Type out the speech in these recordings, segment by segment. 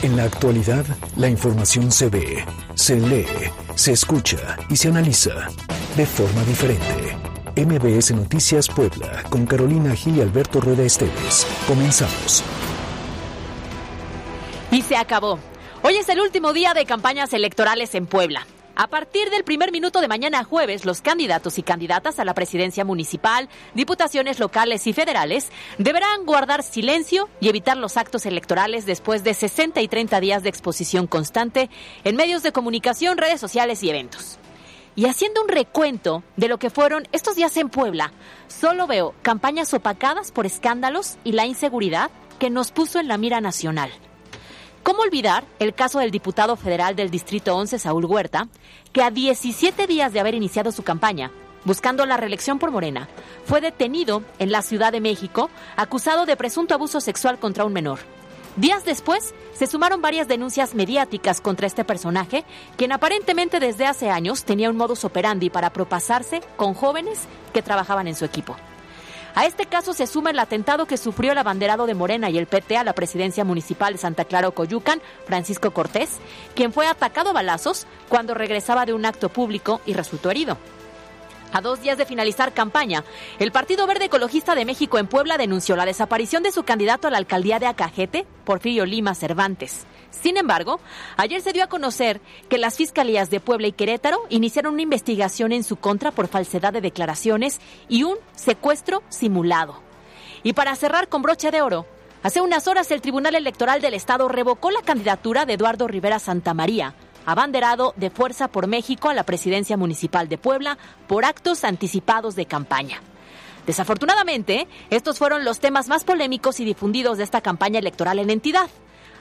En la actualidad, la información se ve, se lee, se escucha y se analiza de forma diferente. MBS Noticias Puebla, con Carolina Gil y Alberto Rueda Esteves. Comenzamos. Y se acabó. Hoy es el último día de campañas electorales en Puebla. A partir del primer minuto de mañana jueves, los candidatos y candidatas a la presidencia municipal, diputaciones locales y federales deberán guardar silencio y evitar los actos electorales después de 60 y 30 días de exposición constante en medios de comunicación, redes sociales y eventos. Y haciendo un recuento de lo que fueron estos días en Puebla, solo veo campañas opacadas por escándalos y la inseguridad que nos puso en la mira nacional. ¿Cómo olvidar el caso del diputado federal del Distrito 11, Saúl Huerta, que a 17 días de haber iniciado su campaña, buscando la reelección por Morena, fue detenido en la Ciudad de México acusado de presunto abuso sexual contra un menor? Días después, se sumaron varias denuncias mediáticas contra este personaje, quien aparentemente desde hace años tenía un modus operandi para propasarse con jóvenes que trabajaban en su equipo. A este caso se suma el atentado que sufrió el abanderado de Morena y el PT a la presidencia municipal de Santa Clara Coyucan, Francisco Cortés, quien fue atacado a balazos cuando regresaba de un acto público y resultó herido. A dos días de finalizar campaña, el Partido Verde Ecologista de México en Puebla denunció la desaparición de su candidato a la alcaldía de Acajete, Porfirio Lima Cervantes. Sin embargo, ayer se dio a conocer que las fiscalías de Puebla y Querétaro iniciaron una investigación en su contra por falsedad de declaraciones y un secuestro simulado. Y para cerrar con broche de oro, hace unas horas el Tribunal Electoral del Estado revocó la candidatura de Eduardo Rivera Santamaría abanderado de Fuerza por México a la presidencia municipal de Puebla por actos anticipados de campaña. Desafortunadamente, estos fueron los temas más polémicos y difundidos de esta campaña electoral en entidad.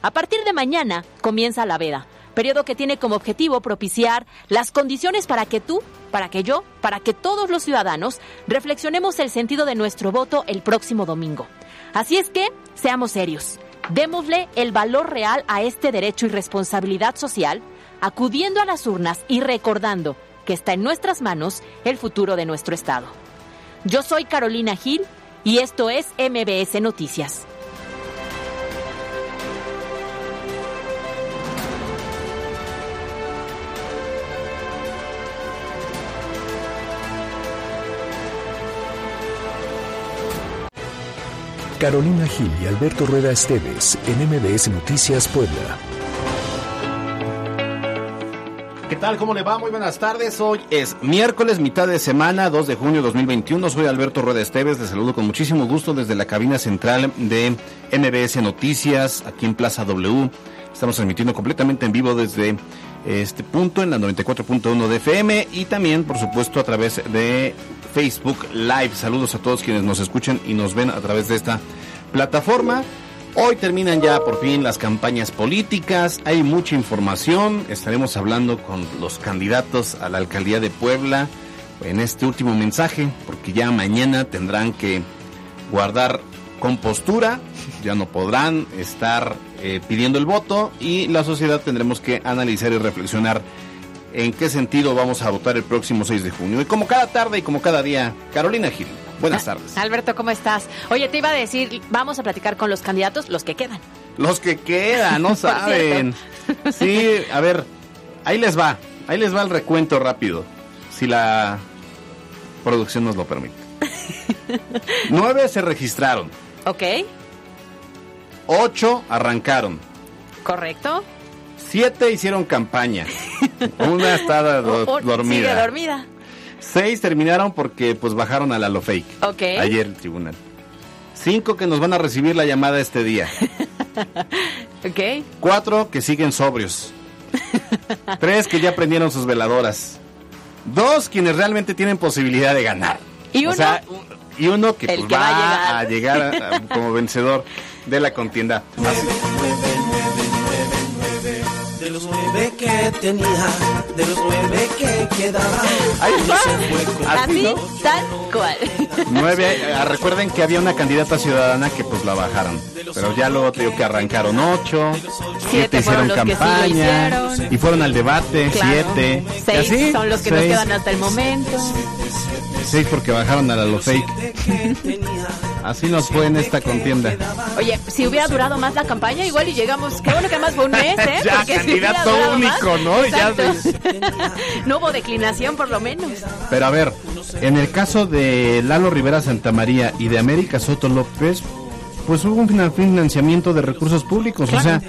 A partir de mañana comienza la veda, periodo que tiene como objetivo propiciar las condiciones para que tú, para que yo, para que todos los ciudadanos reflexionemos el sentido de nuestro voto el próximo domingo. Así es que, seamos serios, démosle el valor real a este derecho y responsabilidad social acudiendo a las urnas y recordando que está en nuestras manos el futuro de nuestro Estado. Yo soy Carolina Gil y esto es MBS Noticias. Carolina Gil y Alberto Rueda Esteves en MBS Noticias Puebla. ¿Qué tal? ¿Cómo le va? Muy buenas tardes. Hoy es miércoles, mitad de semana, 2 de junio de 2021. Soy Alberto Rueda Esteves. Les saludo con muchísimo gusto desde la cabina central de MBS Noticias, aquí en Plaza W. Estamos transmitiendo completamente en vivo desde este punto en la 94.1 de FM y también, por supuesto, a través de Facebook Live. Saludos a todos quienes nos escuchan y nos ven a través de esta plataforma. Hoy terminan ya por fin las campañas políticas, hay mucha información, estaremos hablando con los candidatos a la alcaldía de Puebla en este último mensaje, porque ya mañana tendrán que guardar compostura, ya no podrán estar eh, pidiendo el voto y la sociedad tendremos que analizar y reflexionar en qué sentido vamos a votar el próximo 6 de junio. Y como cada tarde y como cada día, Carolina Gil. Buenas tardes. Alberto, ¿cómo estás? Oye, te iba a decir, vamos a platicar con los candidatos, los que quedan. Los que quedan, no saben. Sí, a ver, ahí les va, ahí les va el recuento rápido, si la producción nos lo permite. Nueve se registraron. Ok. Ocho arrancaron. Correcto. Siete hicieron campaña. Una está dormida. Sigue dormida. Seis terminaron porque pues bajaron a la lo fake. Ok. Ayer el tribunal. Cinco que nos van a recibir la llamada este día. ok. Cuatro que siguen sobrios. Tres que ya prendieron sus veladoras. Dos quienes realmente tienen posibilidad de ganar. Y uno. y uno que, pues, va, a llegar, como vencedor de la contienda que tenía, de los nueve que quedaban. Así, tal cual. Nueve, eh, recuerden que había una candidata ciudadana que pues la bajaron. Pero ya luego te que arrancaron ocho, siete, hicieron campaña y fueron al debate, siete. Seis son los que nos quedan hasta el momento. Seis porque bajaron a la lo fake. Así nos fue en esta contienda. Oye, si hubiera durado más la campaña, igual y llegamos. Qué bueno que más fue un mes, ¿eh? Ya, Porque candidato único, más- ¿no? Ya no hubo declinación, por lo menos. Pero a ver, en el caso de Lalo Rivera Santamaría y de América Soto López, pues hubo un finan- financiamiento de recursos públicos, o sea,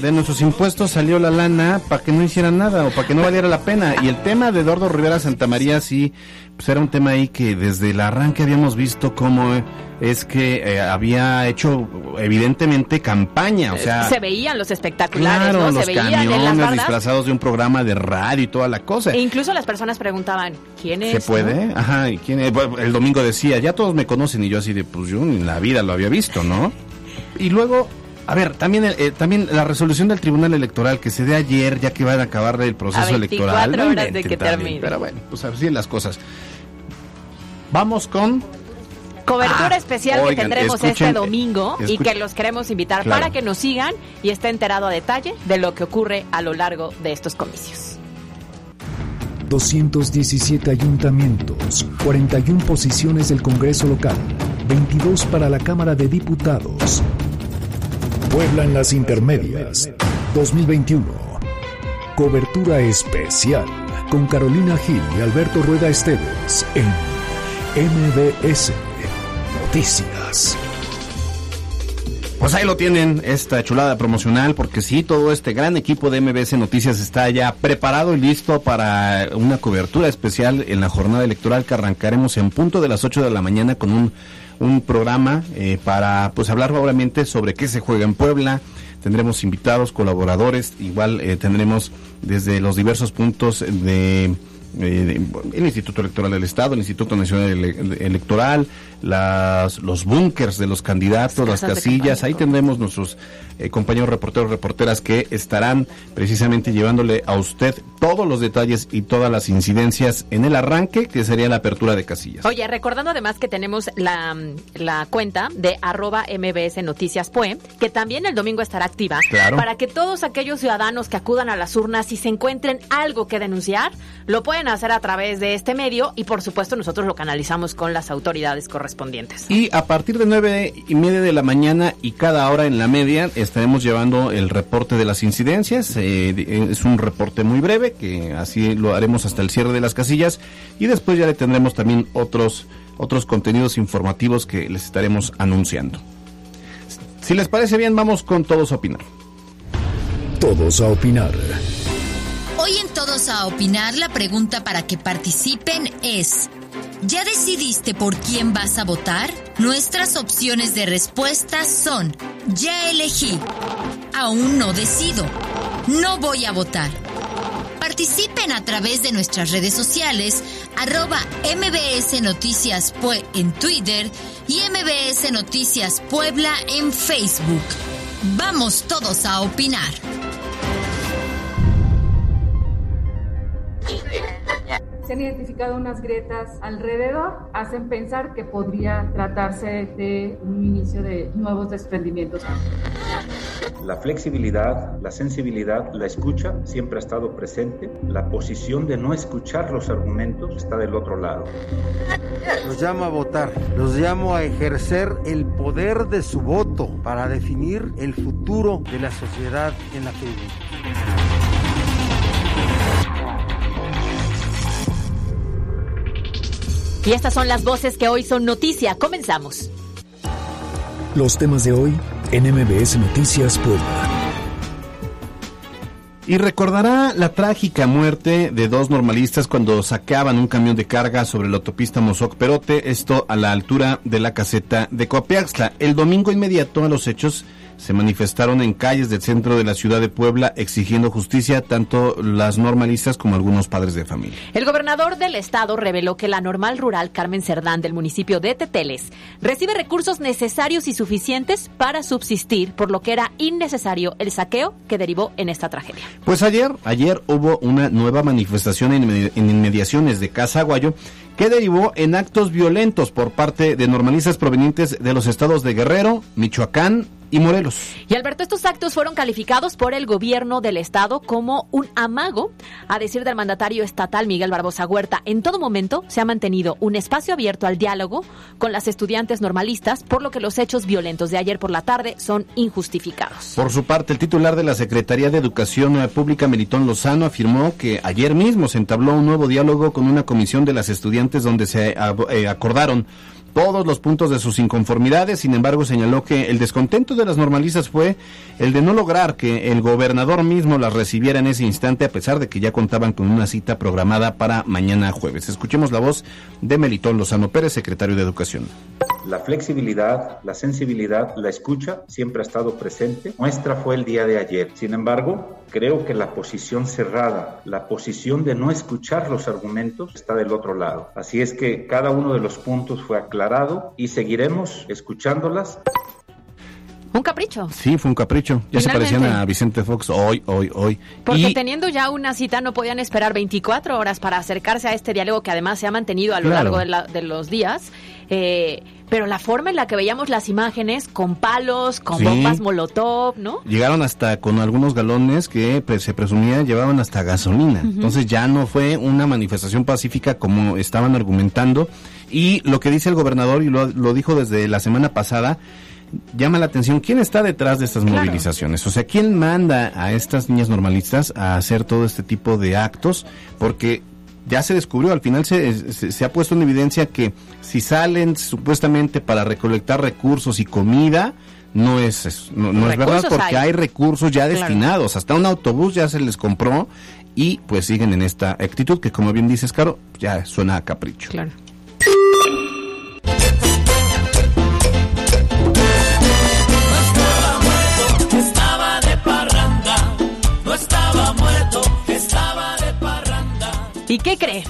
de nuestros impuestos salió la lana para que no hicieran nada o para que no valiera la pena. Y el tema de Eduardo Rivera Santamaría sí, pues era un tema ahí que desde el arranque habíamos visto cómo eh, es que eh, había hecho evidentemente campaña, o sea... se veían los espectaculares, Claro, ¿no? los Se veían en las camiones disfrazados de un programa de radio y toda la cosa. E incluso las personas preguntaban, ¿quién es? ¿Se puede? no? Ajá, ¿y quién es? Bueno, el domingo decía, ya todos me conocen y yo así de, pues yo en la vida lo había visto, ¿no? Y luego, a ver, también eh, también la resolución del Tribunal Electoral que se dé ayer, ya que van a acabar el proceso A 24 electoral. no horas de que también, termine. Pero bueno, pues así las cosas. Vamos con... Cobertura Ah, especial que tendremos escuchen, este domingo y que los queremos invitar Claro. para que nos sigan y esté enterado a detalle de lo que ocurre a lo largo de estos comicios. 217 ayuntamientos, 41 posiciones del Congreso local, 22 para la Cámara de Diputados. Puebla en las intermedias, 2021. Cobertura especial con Carolina Gil y Alberto Rueda Esteves en MBS Noticias. Pues ahí lo tienen, esta chulada promocional, porque sí, todo este gran equipo de MBS Noticias está ya preparado y listo para una cobertura especial en la jornada electoral que arrancaremos en punto de las 8 de la mañana con un, un programa eh, para pues hablar obviamente sobre qué se juega en Puebla. Tendremos invitados, colaboradores, igual eh, tendremos desde los diversos puntos de eh, el Instituto Electoral del Estado, el Instituto Nacional Ele- Electoral, las, los búnkers de los candidatos, las casillas. Ahí tendremos nuestros eh, compañeros reporteros, reporteras que estarán precisamente llevándole a usted todos los detalles y todas las incidencias en el arranque, que sería la apertura de casillas. Oye, recordando además que tenemos la, la cuenta de arroba MBS Noticias Pue, que también el domingo estará activa, Claro. para que todos aquellos ciudadanos que acudan a las urnas y se encuentren algo que denunciar, lo pueden hacer a través de este medio y por supuesto nosotros lo canalizamos con las autoridades correspondientes. Y a partir de nueve y media de la mañana y cada hora en la media estaremos llevando el reporte de las incidencias. Eh, de- es un reporte muy breve que así lo haremos hasta el cierre de las casillas y después ya le tendremos también otros otros contenidos informativos que les estaremos anunciando. Si les parece bien, vamos con todos a opinar. Todos a opinar. Todos a Opinar la pregunta para que participen es, ¿ya decidiste por quién vas a votar? Nuestras opciones de respuesta son, ya elegí, aún no decido, no voy a votar. Participen a través de nuestras redes sociales, arroba MBS Noticias Pue en Twitter y MBS Noticias Puebla en Facebook. Vamos todos a opinar. Se han identificado unas grietas alrededor, hacen pensar que podría tratarse de un inicio de nuevos desprendimientos. La flexibilidad, la sensibilidad, la escucha siempre ha estado presente. La posición de no escuchar los argumentos está del otro lado. Los llamo a votar, los llamo a ejercer el poder de su voto para definir el futuro de la sociedad en la que vivimos. Y estas son las voces que hoy son noticia. Comenzamos. Los temas de hoy en MBS Noticias Puebla. Y recordará la trágica muerte de dos normalistas cuando saqueaban un camión de carga sobre la autopista Mozoc Perote, esto a la altura de la caseta de Coapiaxtla. El domingo inmediato a los hechos se manifestaron en calles del centro de la ciudad de Puebla exigiendo justicia tanto las normalistas como algunos padres de familia. El gobernador del estado reveló que la normal rural Carmen Cerdán del municipio de Teteles recibe recursos necesarios y suficientes para subsistir, por lo que era innecesario el saqueo que derivó en esta tragedia. Pues ayer, ayer hubo una nueva manifestación en, inmedi- en inmediaciones de Casa Aguayo que derivó en actos violentos por parte de normalistas provenientes de los estados de Guerrero, Michoacán, y Morelos. Y Alberto, estos actos fueron calificados por el gobierno del estado como un amago, a decir del mandatario estatal Miguel Barbosa Huerta. En todo momento se ha mantenido un espacio abierto al diálogo con las estudiantes normalistas, por lo que los hechos violentos de ayer por la tarde son injustificados. Por su parte, el titular de la Secretaría de Educación Pública, Melitón Lozano, afirmó que ayer mismo se entabló un nuevo diálogo con una comisión de las estudiantes donde se eh, acordaron todos los puntos de sus inconformidades. Sin embargo, señaló que el descontento de las normalistas fue el de no lograr que el gobernador mismo las recibiera en ese instante, a pesar de que ya contaban con una cita programada para mañana jueves. Escuchemos la voz de Melitón Lozano Pérez, secretario de Educación. La flexibilidad, la sensibilidad, la escucha siempre ha estado presente. Nuestra fue el día de ayer. Sin embargo, creo que la posición cerrada, la posición de no escuchar los argumentos está del otro lado. Así es que cada uno de los puntos fue aclarado y seguiremos escuchándolas. Un capricho. Sí, fue un capricho. Ya se parecían a Vicente Fox hoy, hoy, hoy. Porque teniendo ya una cita no podían esperar 24 horas para acercarse a este diálogo que además se ha mantenido a lo largo de, los días. Eh, pero la forma en la que veíamos las imágenes con palos, con bombas molotov, ¿no? Llegaron hasta con algunos galones que pues, se presumía llevaban hasta gasolina. Entonces ya no fue una manifestación pacífica como estaban argumentando. Y lo que dice el gobernador, y lo, lo dijo desde la semana pasada, llama la atención quién está detrás de estas movilizaciones. O sea, quién manda a estas niñas normalistas a hacer todo este tipo de actos, porque ya se descubrió, al final se, se, ha puesto en evidencia que si salen supuestamente para recolectar recursos y comida, no es, no, es verdad porque hay. recursos ya destinados, hasta un autobús ya se les compró y pues siguen en esta actitud que como bien dices, Caro, ya suena a capricho. Claro. ¿Y qué cree?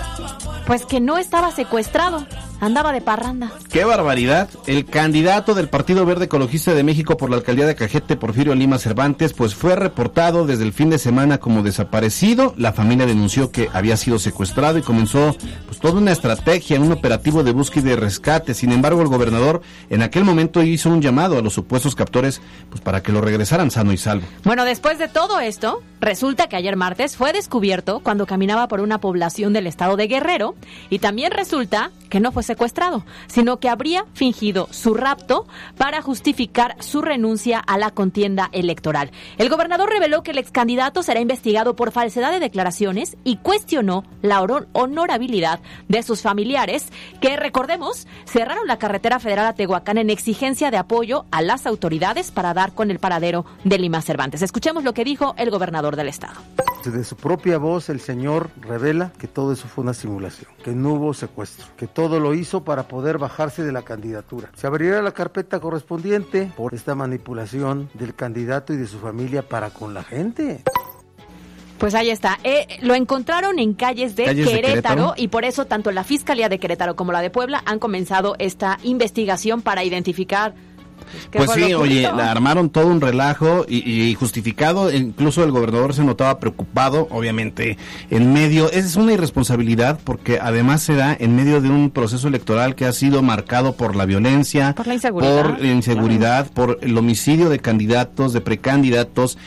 Pues que no estaba secuestrado, andaba de parranda. ¡Qué barbaridad! El candidato del Partido Verde Ecologista de México por la alcaldía de Cajete, Porfirio Lima Cervantes, pues fue reportado desde el fin de semana como desaparecido. La familia denunció que había sido secuestrado y comenzó pues toda una estrategia, un operativo de búsqueda y rescate. Sin embargo, el gobernador en aquel momento hizo un llamado a los supuestos captores pues para que lo regresaran sano y salvo. Bueno, después de todo esto, resulta que ayer martes fue descubierto cuando caminaba por una población del estado de Guerrero y también resulta que no fue secuestrado, sino que habría fingido su rapto para justificar su renuncia a la contienda electoral. El gobernador reveló que el ex candidato será investigado por falsedad de declaraciones y cuestionó la honorabilidad de sus familiares, que recordemos, cerraron la carretera federal a Tehuacán en exigencia de apoyo a las autoridades para dar con el paradero de Lima Cervantes. Escuchemos lo que dijo el gobernador del estado. De su propia voz, el señor revela que todo eso fue una simulación, que no hubo secuestro, que todo lo hizo para poder bajarse de la candidatura. Se abrirá la carpeta correspondiente por esta manipulación del candidato y de su familia para con la gente. Pues ahí está. Eh, lo encontraron en calles, de, Querétaro, y por eso tanto la Fiscalía de Querétaro como la de Puebla han comenzado esta investigación para identificar pues sí, oye, la armaron todo un relajo y, justificado, incluso el gobernador se notaba preocupado, obviamente, en medio, es una irresponsabilidad porque además se da en medio de un proceso electoral que ha sido marcado por la violencia, por la inseguridad, por, inseguridad, por el homicidio de candidatos, de precandidatos.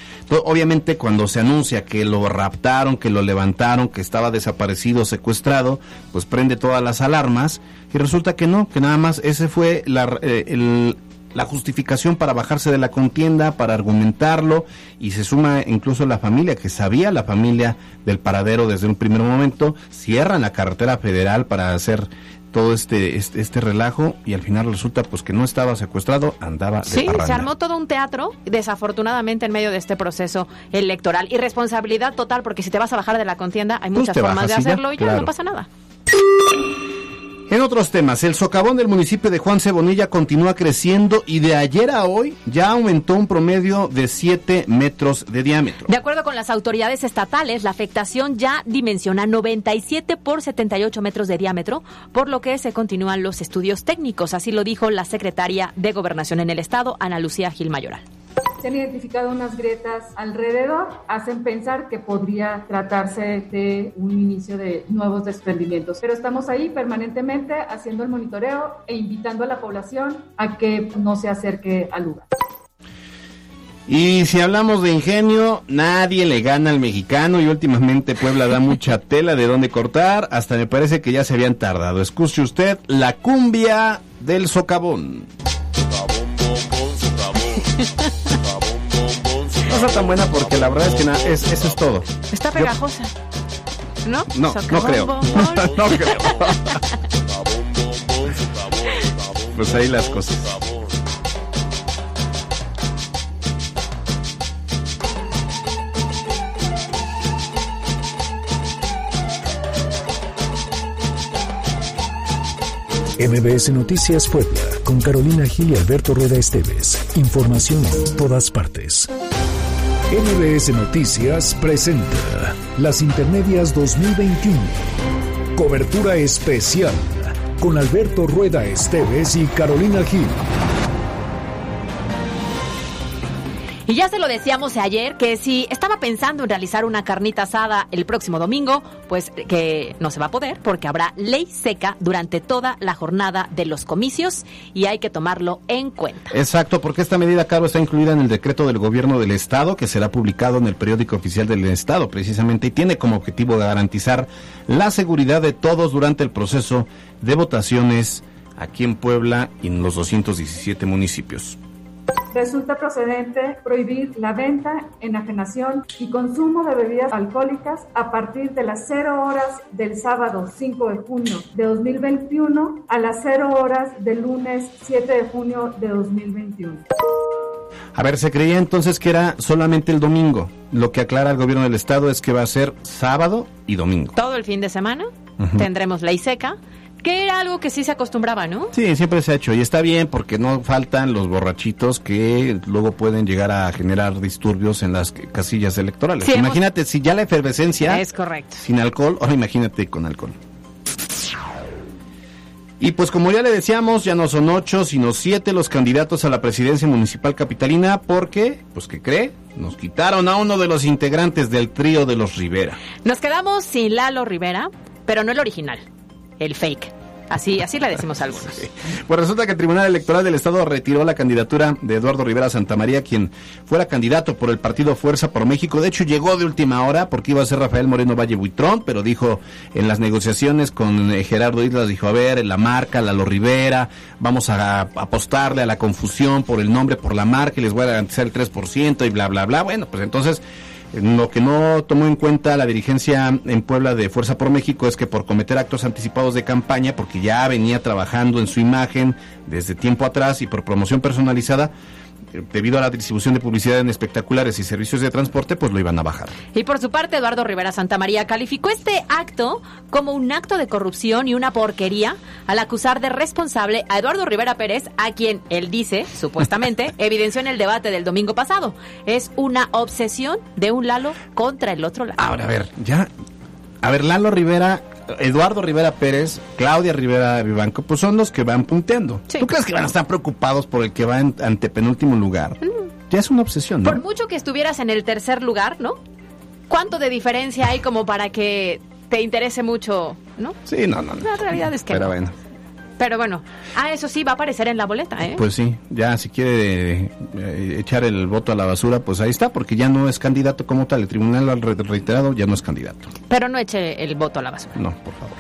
Obviamente cuando se anuncia que lo raptaron, que lo levantaron, que estaba desaparecido, secuestrado, pues prende todas las alarmas y resulta que no, que nada más ese fue la, eh, el, la justificación para bajarse de la contienda, para argumentarlo, y se suma incluso la familia, que sabía la familia del paradero desde un primer momento, cierran la carretera federal para hacer todo este, este, este relajo y al final resulta pues que no estaba secuestrado, andaba de Sí, se armó todo un teatro, desafortunadamente en medio de este proceso electoral. Y responsabilidad total, porque si te vas a bajar de la contienda, hay muchas formas de hacerlo y ya no pasa nada. En otros temas, el socavón del municipio de Juan Cebonilla continúa creciendo y de ayer a hoy ya aumentó un promedio de 7 metros de diámetro. De acuerdo con las autoridades estatales, la afectación ya dimensiona 97 por 78 metros de diámetro, por lo que se continúan los estudios técnicos. Así lo dijo la secretaria de Gobernación en el Estado, Ana Lucía Gil Mayoral se han identificado unas grietas alrededor, hacen pensar que podría tratarse de un inicio de nuevos desprendimientos. Pero estamos ahí permanentemente haciendo el monitoreo e invitando a la población a que no se acerque al lugar. Y si hablamos de ingenio, nadie le gana al mexicano y últimamente Puebla da mucha tela de dónde cortar, hasta me parece que ya se habían tardado. Escuche usted la cumbia del socavón. No está tan buena porque la verdad es que na- es, eso es todo. Está pegajosa. ¿No? No, no creo. no creo. Pues ahí las cosas. MBS Noticias Puebla, con Carolina Gil y Alberto Rueda Esteves. Información en todas partes. MBS Noticias presenta Las Intermedias 2021. Cobertura especial con Alberto Rueda Esteves y Carolina Gil. Y ya se lo decíamos ayer que si estaba pensando en realizar una carnita asada el próximo domingo, pues que no se va a poder porque habrá ley seca durante toda la jornada de los comicios y hay que tomarlo en cuenta. Exacto, porque esta medida, Caro, está incluida en el decreto del gobierno del Estado, que será publicado en el periódico oficial del Estado, precisamente, y tiene como objetivo garantizar la seguridad de todos durante el proceso de votaciones aquí en Puebla y en los 217 municipios. Resulta procedente prohibir la venta, enajenación y consumo de bebidas alcohólicas a partir de las 0 horas del sábado 5 de junio de 2021 a las 0 horas del lunes 7 de junio de 2021. A ver, se creía entonces que era solamente el domingo. Lo que aclara el gobierno del Estado es que va a ser sábado y domingo. Todo el fin de semana tendremos ley seca, que era algo que sí se acostumbraba, ¿no? Sí, siempre se ha hecho y está bien porque no faltan los borrachitos que luego pueden llegar a generar disturbios en las casillas electorales. Sí, hemos- imagínate, si ya la efervescencia Es correcto. sin alcohol, ahora imagínate con alcohol. Y pues como ya le decíamos, ya no son ocho, sino siete los candidatos a la presidencia municipal capitalina porque, pues que cree, nos quitaron a uno de los integrantes del trío de los Rivera. Nos quedamos sin Lalo Rivera, pero no el original, el fake. Así, así le decimos algunos. Pues resulta que el Tribunal Electoral del Estado retiró la candidatura de Eduardo Rivera Santamaría, quien fuera candidato por el partido Fuerza por México. De hecho, llegó de última hora porque iba a ser Rafael Moreno Valle Buitrón, pero dijo en las negociaciones con eh, Gerardo Islas, dijo, a ver, la marca, Lalo Rivera, vamos a, apostarle a la confusión por el nombre, por la marca, y les voy a garantizar el 3% y bla, bla, bla. Bueno, pues entonces... Lo que no tomó en cuenta la dirigencia en Puebla de Fuerza por México es que por cometer actos anticipados de campaña, porque ya venía trabajando en su imagen desde tiempo atrás y por promoción personalizada, debido a la distribución de publicidad en espectaculares y servicios de transporte, pues lo iban a bajar. Y por su parte, Eduardo Rivera Santamaría calificó este acto como un acto de corrupción y una porquería al acusar de responsable a Eduardo Rivera Pérez, a quien él dice, supuestamente, evidenció en el debate del domingo pasado. Es una obsesión de un Lalo contra el otro Lalo. Ahora, a ver, ya. A ver, Lalo Rivera, Eduardo Rivera Pérez, Claudia Rivera Vivanco, pues son los que van punteando. Sí. ¿Tú crees que van a estar preocupados por el que va en antepenúltimo lugar? Ya es una obsesión, ¿no? Por mucho que estuvieras en el tercer lugar, ¿no? ¿Cuánto de diferencia hay como para que te interese mucho, ¿no? Sí, no, no, no. La realidad es que Pero no. bueno, Pero bueno, ah, eso sí, va a aparecer en la boleta, ¿eh? pues sí, ya si quiere eh, echar el voto a la basura, pues ahí está, porque ya no es candidato como tal. El tribunal re- reiterado, ya no es candidato. Pero no eche el voto a la basura. No, por favor.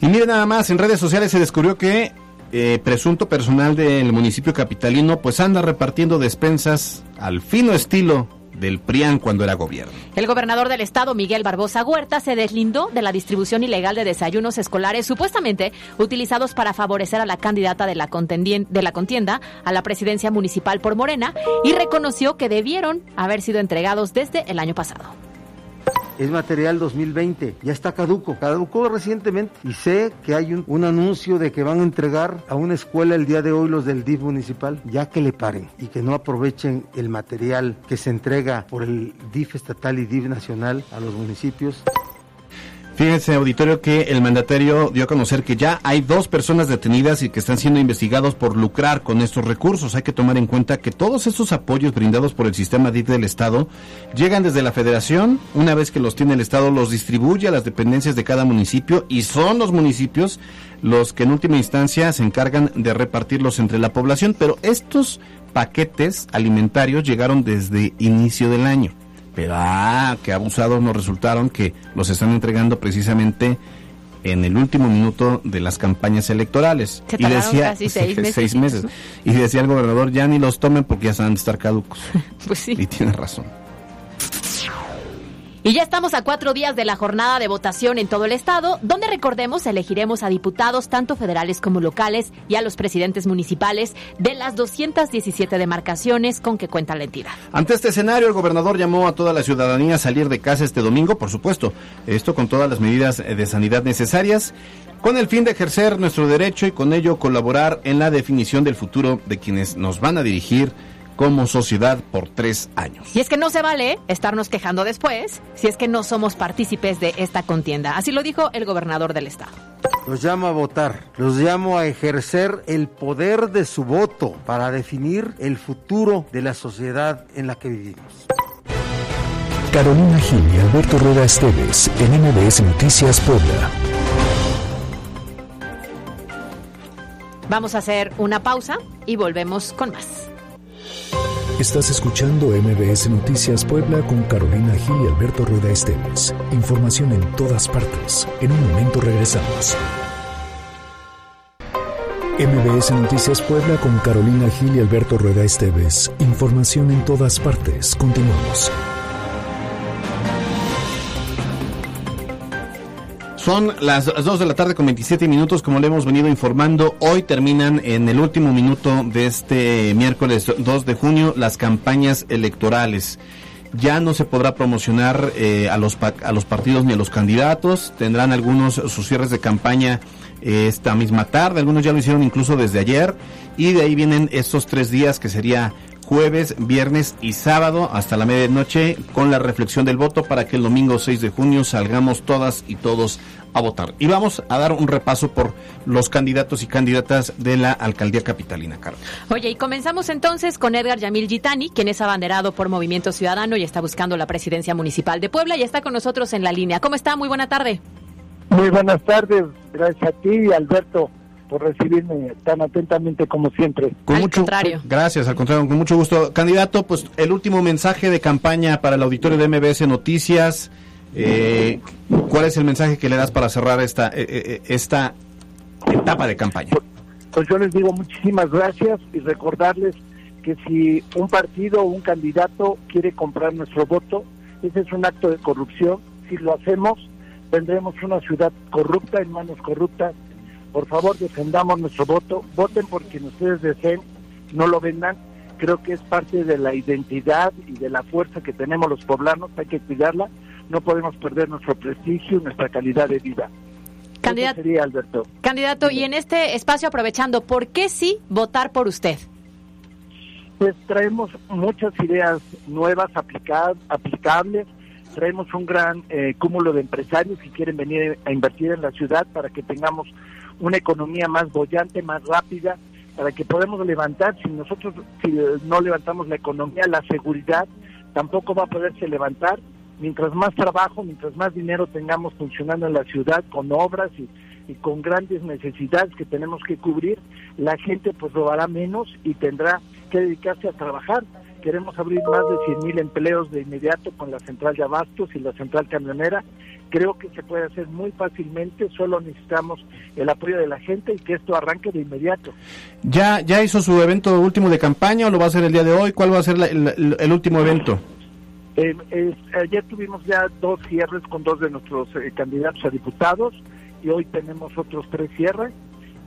Y mire nada más, en redes sociales se descubrió que eh, presunto personal del municipio capitalino pues anda repartiendo despensas al fino estilo del PRIAN cuando era gobierno. El gobernador del estado, Miguel Barbosa Huerta, se deslindó de la distribución ilegal de desayunos escolares supuestamente utilizados para favorecer a la candidata de la, de la contienda a la presidencia municipal por Morena y reconoció que debieron haber sido entregados desde el año pasado. Es material 2020, ya está caduco, caducó recientemente y sé que hay un, un anuncio de que van a entregar a una escuela el día de hoy los del DIF municipal, ya que le paren y que no aprovechen el material que se entrega por el DIF estatal y DIF nacional a los municipios. Fíjense, auditorio, que el mandatario dio a conocer que ya hay dos personas detenidas y que están siendo investigados por lucrar con estos recursos. Hay que tomar en cuenta que todos estos apoyos brindados por el sistema DIF del Estado llegan desde la Federación. Una vez que los tiene el Estado, los distribuye a las dependencias de cada municipio y son los municipios los que en última instancia se encargan de repartirlos entre la población. Pero estos paquetes alimentarios llegaron desde inicio del año. Pero, ah, qué abusados nos resultaron que los están entregando precisamente en el último minuto de las campañas electorales. Se tardaron casi seis meses. Y decía el gobernador, ya ni los tomen porque ya se van a estar caducos. Pues sí. Y tiene razón. Y ya estamos a cuatro días de la jornada de votación en todo el estado, donde recordemos elegiremos a diputados tanto federales como locales y a los presidentes municipales de las 217 demarcaciones con que cuenta la entidad. Ante este escenario, el gobernador llamó a toda la ciudadanía a salir de casa este domingo, por supuesto, esto con todas las medidas de sanidad necesarias, con el fin de ejercer nuestro derecho y con ello colaborar en la definición del futuro de quienes nos van a dirigir como sociedad por tres años. Y es que no se vale estarnos quejando después si es que no somos partícipes de esta contienda. Así lo dijo el gobernador del estado. Los llamo a votar, los llamo a ejercer el poder de su voto para definir el futuro de la sociedad en la que vivimos. Carolina Gil y Alberto Rueda Esteves en MBS Noticias Puebla. Vamos a hacer una pausa y volvemos con más. Estás escuchando MBS Noticias Puebla con Carolina Gil y Alberto Rueda Esteves. Información en todas partes. En un momento regresamos. MBS Noticias Puebla con Carolina Gil y Alberto Rueda Esteves. Información en todas partes. Continuamos. Son las 2 de la tarde con 27 minutos, como le hemos venido informando. Hoy terminan en el último minuto de este miércoles 2 de junio las campañas electorales. Ya no se podrá promocionar eh, a, los a los partidos ni a los candidatos. Tendrán algunos sus cierres de campaña eh, esta misma tarde. Algunos ya lo hicieron incluso desde ayer. Y de ahí vienen estos tres días que sería jueves, viernes y sábado hasta la medianoche con la reflexión del voto para que el domingo 6 de junio salgamos todas y todos a votar. Y vamos a dar un repaso por los candidatos y candidatas de la alcaldía capitalina, Carlos. Oye, y comenzamos entonces con Edgar Yamil Gitani, quien es abanderado por Movimiento Ciudadano y está buscando la presidencia municipal de Puebla y está con nosotros en la línea. ¿Cómo está? Muy buena tarde. Muy buenas tardes, gracias a ti, Alberto por recibirme tan atentamente como siempre. Con Al mucho, contrario. Gracias, al contrario, con mucho gusto. Candidato, pues el último mensaje de campaña para el auditorio de MBS Noticias. Eh, ¿Cuál es el mensaje que le das para cerrar esta, eh, eh, esta etapa de campaña? Pues yo les digo muchísimas gracias y recordarles que si un partido o un candidato quiere comprar nuestro voto, ese es un acto de corrupción. Si lo hacemos, tendremos una ciudad corrupta en manos corruptas por favor, defendamos nuestro voto, voten por quien ustedes deseen, no lo vendan. Creo que es parte de la identidad y de la fuerza que tenemos los poblanos, hay que cuidarla. No podemos perder nuestro prestigio y nuestra calidad de vida. Candidato, Eso sería, Alberto. candidato, y en este espacio aprovechando, ¿por qué sí votar por usted? Pues traemos muchas ideas nuevas, aplicadas, aplicables. Traemos un gran eh, cúmulo de empresarios que quieren venir a invertir en la ciudad para que tengamos una economía más bollante, más rápida, para que podamos levantar. Si nosotros si no levantamos la economía, la seguridad tampoco va a poderse levantar. Mientras más trabajo, mientras más dinero tengamos funcionando en la ciudad con obras y, y con grandes necesidades que tenemos que cubrir, la gente pues robará menos y tendrá que dedicarse a trabajar. Queremos abrir más de 100 mil empleos de inmediato con la central de abastos y la central camionera. Creo que se puede hacer muy fácilmente, solo necesitamos el apoyo de la gente y que esto arranque de inmediato. ¿Ya, ¿Ya hizo su evento último de campaña o lo va a hacer el día de hoy? ¿Cuál va a ser la- el, el último evento? Eh, ayer tuvimos ya dos cierres con dos de nuestros eh, candidatos a diputados y hoy tenemos otros tres cierres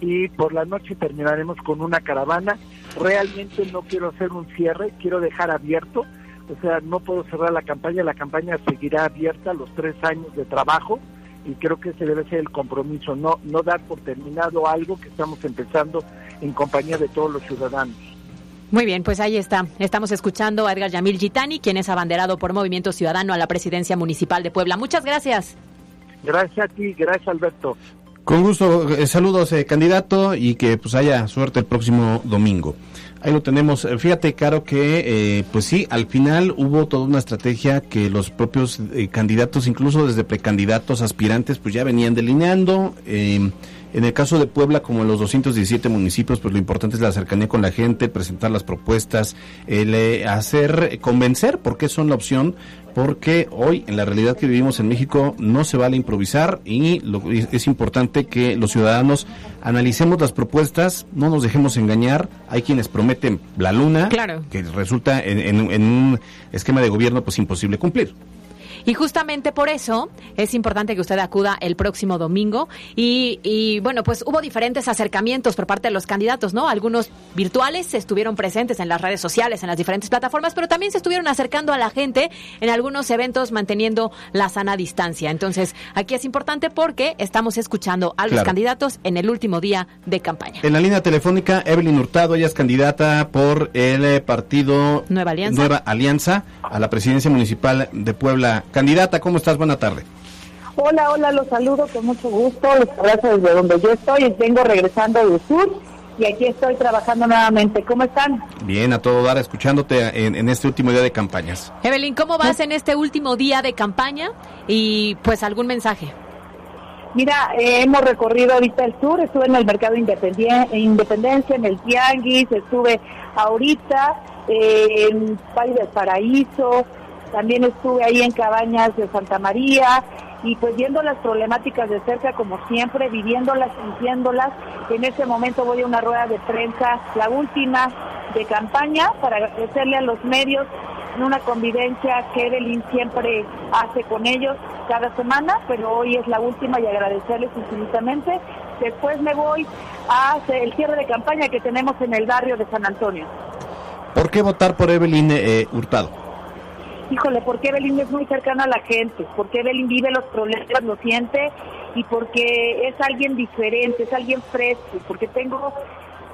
y por la noche terminaremos con una caravana. Realmente no quiero hacer un cierre, quiero dejar abierto, o sea, no puedo cerrar la campaña, la campaña seguirá abierta los tres años de trabajo y creo que ese debe ser el compromiso, no, no dar por terminado algo que estamos empezando en compañía de todos los ciudadanos. Muy bien, pues ahí está. Estamos escuchando a Edgar Yamil Gitani, quien es abanderado por Movimiento Ciudadano a la presidencia municipal de Puebla. Muchas gracias. Gracias a ti, gracias Alberto. Con gusto, eh, saludos eh, candidato y que pues haya suerte el próximo domingo. Ahí lo tenemos. Eh, Fíjate, Caro, que eh, pues sí, al final hubo toda una estrategia que los propios eh, candidatos, incluso desde precandidatos, aspirantes, pues ya venían delineando. Eh, En el caso de Puebla, como en los 217 municipios, pues lo importante es la cercanía con la gente, presentar las propuestas, el eh, hacer, convencer por qué son la opción, porque hoy en la realidad que vivimos en México no se vale improvisar y lo, es importante que los ciudadanos analicemos las propuestas, no nos dejemos engañar. Hay quienes prometen la luna, que resulta en, en un esquema de gobierno pues imposible cumplir. Y justamente por eso es importante que usted acuda el próximo domingo. Y, bueno, pues hubo diferentes acercamientos por parte de los candidatos, ¿no? Algunos virtuales estuvieron presentes en las redes sociales, en las diferentes plataformas, pero también se estuvieron acercando a la gente en algunos eventos manteniendo la sana distancia. Entonces, aquí es importante porque estamos escuchando a los candidatos en el último día de campaña. En la línea telefónica, Evelyn Hurtado, ella es candidata por el eh, partido Nueva Alianza, Nueva Alianza a la presidencia municipal de Puebla. Candidata, ¿cómo estás? Buena tarde. Hola, hola, los saludo con mucho gusto, los abrazo desde donde yo estoy, vengo regresando del sur y aquí estoy trabajando nuevamente. ¿Cómo están? Bien, a todo dar, escuchándote en, este último día de campañas. Evelyn, ¿cómo vas en este último día de campaña? Y pues algún mensaje. Mira, eh, hemos recorrido ahorita el sur, estuve en el mercado Independencia, en el Tianguis, estuve ahorita eh, en Valle del Paraíso, también estuve ahí en Cabañas de Santa María y pues viendo las problemáticas de cerca como siempre, viviéndolas, sintiéndolas. En ese momento voy a una rueda de prensa, la última de campaña, para agradecerle a los medios en una convivencia que Evelyn siempre hace con ellos cada semana, pero hoy es la última y agradecerles infinitamente. Después me voy a el cierre de campaña que tenemos en el barrio de San Antonio. ¿Por qué votar por Evelyn eh, Hurtado? Híjole, porque Evelyn es muy cercana a la gente, porque Evelyn vive los problemas, lo siente y porque es alguien diferente, es alguien fresco, porque tengo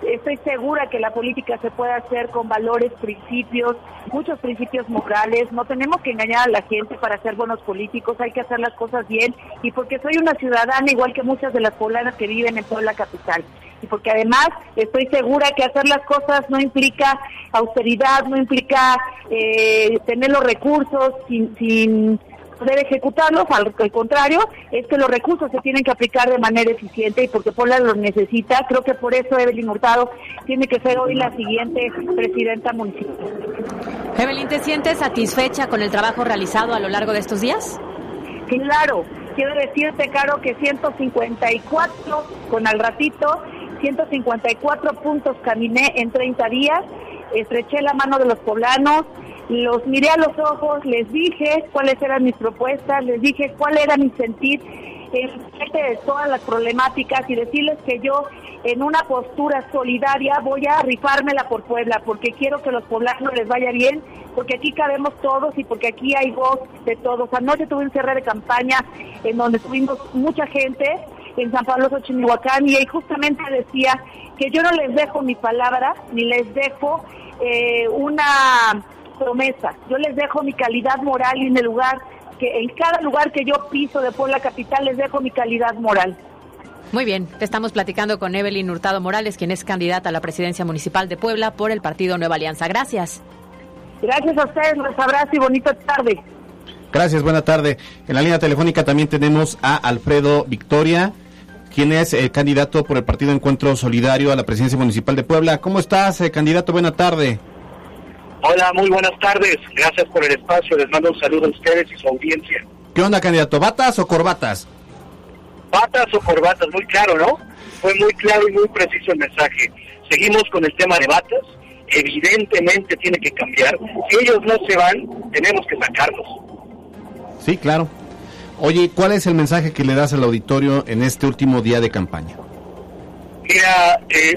estoy segura que la política se puede hacer con valores, principios, muchos principios morales. No tenemos que engañar a la gente para ser buenos políticos, hay que hacer las cosas bien. Y porque soy una ciudadana igual que muchas de las poblanas que viven en toda la capital. Y porque además estoy segura que hacer las cosas no implica austeridad, no implica eh, tener los recursos sin, sin poder ejecutarlos, al, contrario, es que los recursos se tienen que aplicar de manera eficiente y porque Puebla los necesita, creo que por eso Evelyn Hurtado tiene que ser hoy la siguiente presidenta municipal. Evelyn, ¿te sientes satisfecha con el trabajo realizado a lo largo de estos días? Claro, quiero decirte, Caro, que 154 con al ratito, 154 puntos caminé en 30 días, estreché la mano de los poblanos, los miré a los ojos, les dije cuáles eran mis propuestas, les dije cuál era mi sentir en de todas las problemáticas y decirles que yo en una postura solidaria voy a rifármela por Puebla porque quiero que los poblanos les vaya bien, porque aquí cabemos todos y porque aquí hay voz de todos. Anoche tuve un cierre de campaña en donde tuvimos mucha gente en San Pablo Xochimilhuacán y ahí justamente decía que yo no les dejo mi palabra ni les dejo eh, una promesa. Yo les dejo mi calidad moral y en el lugar que en cada lugar que yo piso de Puebla capital les dejo mi calidad moral. Muy bien, estamos platicando con Evelyn Hurtado Morales, quien es candidata a la presidencia municipal de Puebla por el partido Nueva Alianza. Gracias. Gracias a ustedes, los abrazo y bonita tarde. Gracias, buena tarde. En la línea telefónica también tenemos a Alfredo Victoria, quien es el candidato por el Partido Encuentro Solidario a la presidencia municipal de Puebla. ¿Cómo estás, eh, candidato? Buena tarde. Hola, muy buenas tardes. Gracias por el espacio. Les mando un saludo a ustedes y su audiencia. ¿Qué onda, candidato? ¿Batas o corbatas? Batas o corbatas, muy claro, ¿no? Fue muy claro y muy preciso el mensaje. Seguimos con el tema de batas. Evidentemente tiene que cambiar. Si ellos no se van, tenemos que sacarlos. Sí, claro. Oye, ¿cuál es el mensaje que le das al auditorio en este último día de campaña? Mira, eh,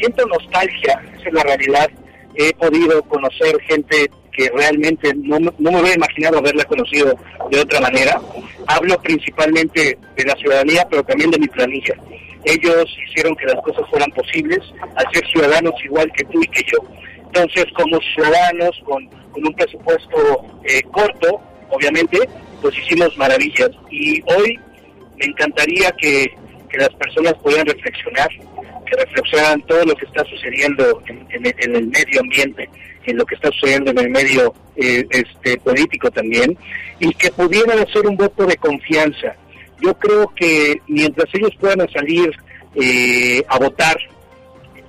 siento nostalgia, esa es la realidad he podido conocer gente que realmente no, me hubiera imaginado haberla conocido de otra manera. Hablo principalmente de la ciudadanía, pero también de mi planilla. Ellos hicieron que las cosas fueran posibles al ser ciudadanos igual que tú y que yo. Entonces, como ciudadanos con, un presupuesto eh, corto, obviamente, pues hicimos maravillas. Y hoy me encantaría que, que las personas puedan reflexionar que reflexionan todo lo que está sucediendo en, el medio ambiente, en lo que está sucediendo en el medio eh, este, político también, y que pudieran hacer un voto de confianza. Yo creo que mientras ellos puedan salir eh, a votar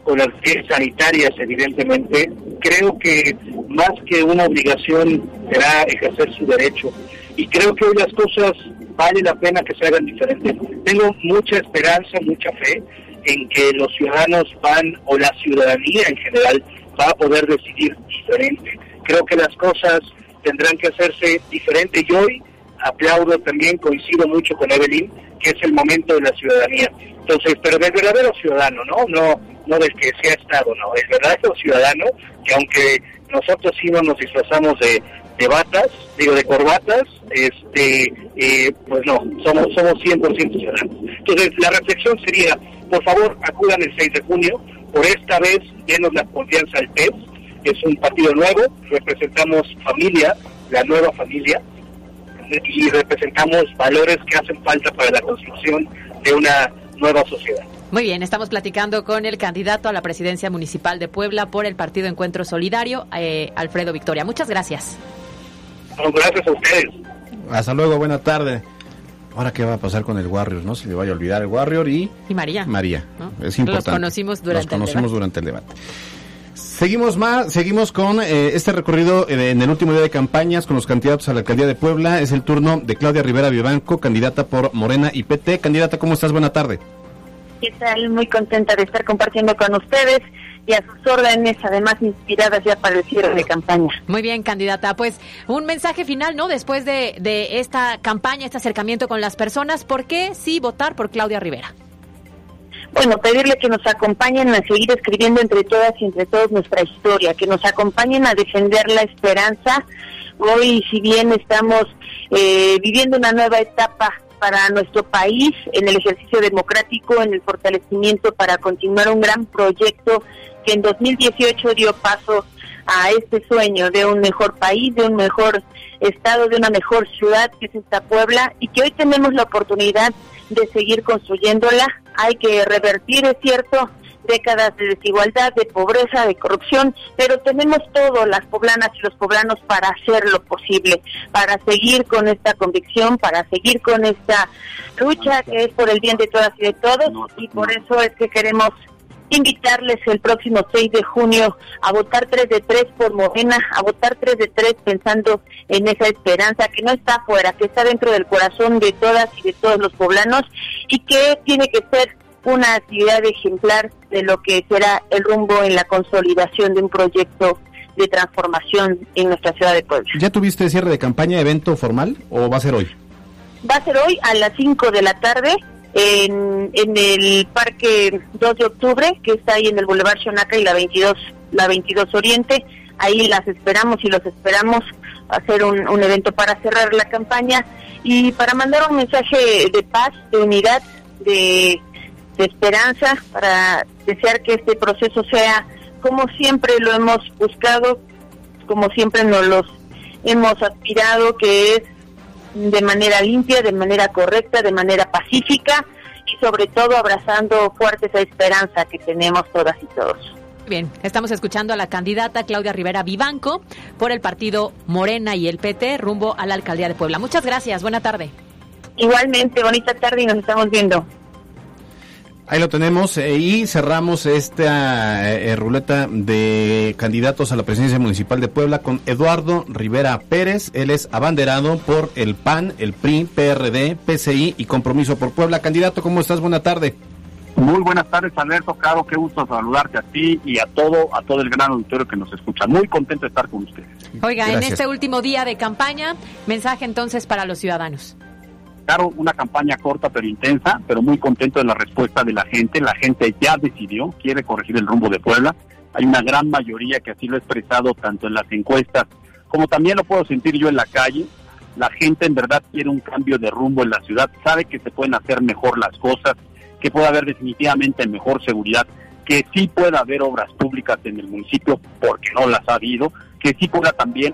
con las leyes sanitarias, evidentemente, creo que más que una obligación será ejercer su derecho. Y creo que hoy las cosas vale la pena que se hagan diferentes. Tengo mucha esperanza, mucha fe en que los ciudadanos van, o la ciudadanía en general, va a poder decidir diferente. Creo que las cosas tendrán que hacerse diferente y hoy aplaudo también, coincido mucho con Evelyn, que es el momento de la ciudadanía. Entonces, pero del verdadero ciudadano, ¿no? No, no del que sea Estado, no, el verdadero ciudadano, que aunque nosotros sí no nos disfrazamos de, de batas, digo de corbatas, este, eh, pues no, somos, somos 100% ciudadanos. Entonces, la reflexión sería, por favor, acudan el 6 de junio, por esta vez denos la confianza al PES, es un partido nuevo, representamos familia, la nueva familia, y representamos valores que hacen falta para la construcción de una nueva sociedad. Muy bien, estamos platicando con el candidato a la presidencia municipal de Puebla por el Partido Encuentro Solidario, eh, Alfredo Victoria. Muchas gracias. gracias a ustedes. Hasta luego, buena tarde. Ahora, ¿qué va a pasar con el Warrior? No se le vaya a olvidar el Warrior y... Y María. María. Es importante. Los conocimos durante, Los conocimos durante el debate. Seguimos más, seguimos con eh, este recorrido eh, en el último día de campañas con los candidatos a la alcaldía de Puebla. Es el turno de Claudia Rivera Vivanco, candidata por Morena y PT. Candidata, ¿cómo estás? Buena tarde. ¿Qué tal? Muy contenta de estar compartiendo con ustedes y a sus órdenes, además inspiradas ya para el cierre de campaña. Muy bien, candidata. Pues un mensaje final, ¿no? Después de, de esta campaña, este acercamiento con las personas, ¿por qué sí votar por Claudia Rivera? Bueno, pedirle que nos acompañen a seguir escribiendo entre todas y entre todos nuestra historia, que nos acompañen a defender la esperanza. Hoy, si bien estamos eh, viviendo una nueva etapa para nuestro país en el ejercicio democrático, en el fortalecimiento para continuar un gran proyecto que en 2018 dio paso a este sueño de un mejor país, de un mejor estado, de una mejor ciudad que es esta Puebla y que hoy tenemos la oportunidad de seguir construyéndola. Hay que revertir, es cierto, décadas de desigualdad, de pobreza, de corrupción, pero tenemos todo, las poblanas y los poblanos, para hacer lo posible, para seguir con esta convicción, para seguir con esta lucha que es por el bien de todas y de todos, y por eso es que queremos invitarles el próximo 6 de junio a votar 3 de 3 por Morena, a votar 3 de 3 pensando en esa esperanza que no está afuera, que está dentro del corazón de todas y de todos los poblanos y que tiene que ser una actividad ejemplar de lo que será el rumbo en la consolidación de un proyecto de transformación en nuestra ciudad de Puebla. ¿Ya tuviste cierre de campaña, evento formal o va a ser hoy? Va a ser hoy a las 5 de la tarde en, el Parque 2 de Octubre, que está ahí en el Boulevard Xonaca y la 22, la 22 Oriente. Ahí las esperamos y los esperamos hacer un, un evento para cerrar la campaña y para mandar un mensaje de paz, de unidad, de, de esperanza, para desear que este proceso sea como siempre lo hemos buscado, como siempre nos los hemos aspirado, que es de manera limpia, de manera correcta, de manera pacífica y sobre todo abrazando fuerte esa esperanza que tenemos todas y todos. Bien, estamos escuchando a la candidata Claudia Rivera Vivanco por el partido Morena y el PT rumbo a la alcaldía de Puebla. Muchas gracias, buena tarde. Igualmente, bonita tarde y nos estamos viendo. Ahí lo tenemos eh, y cerramos esta eh, ruleta de candidatos a la presidencia municipal de Puebla con Eduardo Rivera Pérez. Él es abanderado por el PAN, el PRI, PRD, PCI y Compromiso por Puebla. Candidato, ¿cómo estás? Buena tarde. Muy buenas tardes, Alberto Caro. Qué gusto saludarte a ti y a todo, a todo el gran auditorio que nos escucha. Muy contento de estar con ustedes. Oiga, en este último día de campaña, mensaje entonces para los ciudadanos. Claro, una campaña corta pero intensa, pero muy contento de la respuesta de la gente. La gente ya decidió, quiere corregir el rumbo de Puebla. Hay una gran mayoría que así lo ha expresado tanto en las encuestas como también lo puedo sentir yo en la calle. La gente en verdad quiere un cambio de rumbo en la ciudad, sabe que se pueden hacer mejor las cosas, que puede haber definitivamente mejor seguridad, que sí pueda haber obras públicas en el municipio porque no las ha habido, que sí pueda también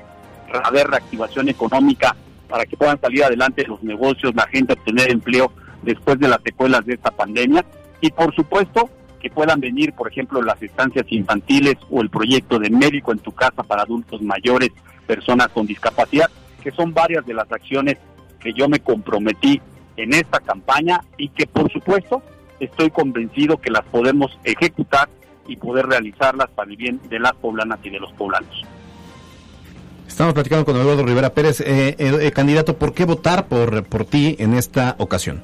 haber reactivación económica para que puedan salir adelante los negocios, la gente obtener empleo después de las secuelas de esta pandemia y por supuesto que puedan venir, por ejemplo, las estancias infantiles o el proyecto de médico en tu casa para adultos mayores, personas con discapacidad, que son varias de las acciones que yo me comprometí en esta campaña y que por supuesto estoy convencido que las podemos ejecutar y poder realizarlas para el bien de las poblanas y de los poblanos. Estamos platicando con Eduardo Rivera Pérez. Eh, eh, eh, candidato, ¿por qué votar por, por ti en esta ocasión?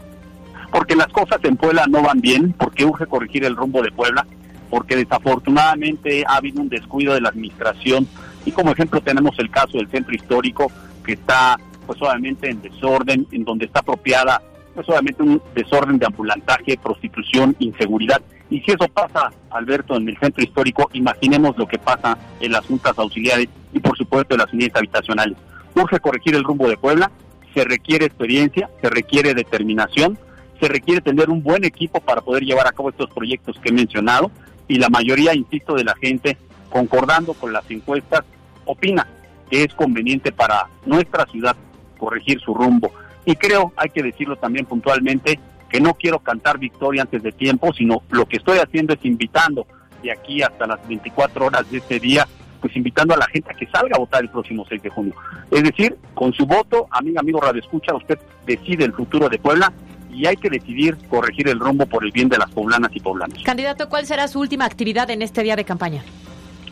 Porque las cosas en Puebla no van bien, porque urge corregir el rumbo de Puebla, porque desafortunadamente ha habido un descuido de la administración y como ejemplo tenemos el caso del centro histórico que está pues obviamente en desorden, en donde está apropiada pues obviamente un desorden de ambulantaje, prostitución, inseguridad. Y si eso pasa, Alberto, en el centro histórico, imaginemos lo que pasa en las juntas auxiliares y por supuesto en las unidades habitacionales. Urge corregir el rumbo de Puebla, se requiere experiencia, se requiere determinación, se requiere tener un buen equipo para poder llevar a cabo estos proyectos que he mencionado y la mayoría, insisto, de la gente, concordando con las encuestas, opina que es conveniente para nuestra ciudad corregir su rumbo. Y creo, hay que decirlo también puntualmente, que no quiero cantar victoria antes de tiempo, sino lo que estoy haciendo es invitando de aquí hasta las 24 horas de este día, pues invitando a la gente a que salga a votar el próximo 6 de junio. Es decir, con su voto, amigo, amigo Radio Escucha, usted decide el futuro de Puebla y hay que decidir corregir el rumbo por el bien de las poblanas y poblanos. Candidato, ¿cuál será su última actividad en este día de campaña?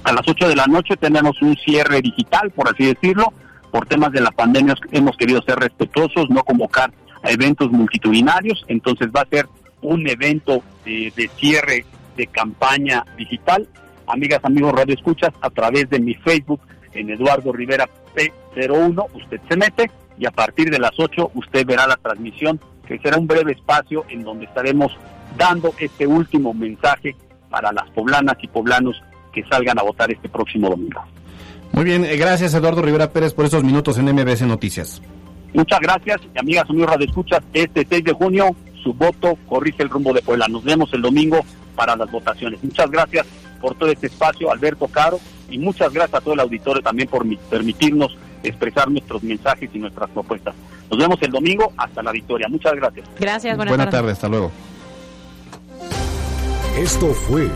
A las 8 de la noche tenemos un cierre digital, por así decirlo. Por temas de la pandemia hemos querido ser respetuosos, no convocar eventos multitudinarios. Entonces va a ser un evento de, de cierre de campaña digital. Amigas, amigos Radio Escuchas, a través de mi Facebook en Eduardo Rivera P01, usted se mete y a partir de las 8 usted verá la transmisión, que será un breve espacio en donde estaremos dando este último mensaje para las poblanas y poblanos que salgan a votar este próximo domingo. Muy bien, eh, gracias Eduardo Rivera Pérez por estos minutos en MBS Noticias. Muchas gracias, y amigas, amigos Radio Escuchas, este 6 de junio su voto corrige el rumbo de Puebla. Nos vemos el domingo para las votaciones. Muchas gracias por todo este espacio, Alberto Caro, y muchas gracias a todo el auditorio también por permitirnos expresar nuestros mensajes y nuestras propuestas. Nos vemos el domingo hasta la victoria. Muchas gracias. Gracias, buenas, buenas tardes. Hasta luego. Esto fue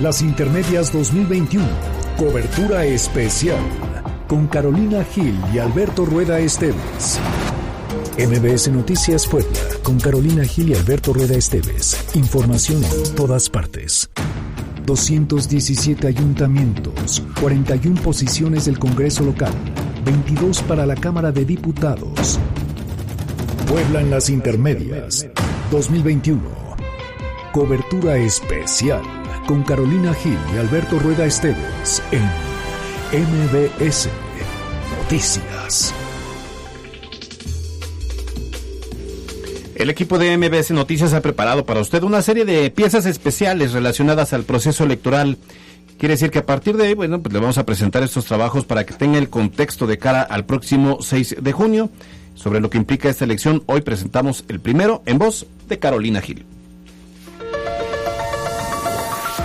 Las Intermedias 2021, cobertura especial, con Carolina Gil y Alberto Rueda Esteves. MBS Noticias Puebla, con Carolina Gil y Alberto Rueda Esteves. Información en todas partes. 217 ayuntamientos, 41 posiciones del Congreso local, 22 para la Cámara de Diputados. Puebla en las intermedias, 2021. Cobertura especial con Carolina Gil y Alberto Rueda Esteves en MBS Noticias. El equipo de MBS Noticias ha preparado para usted una serie de piezas especiales relacionadas al proceso electoral. Quiere decir que a partir de hoy, bueno, pues le vamos a presentar estos trabajos para que tenga el contexto de cara al próximo 6 de junio. Sobre lo que implica esta elección, hoy presentamos el primero en voz de Carolina Gil.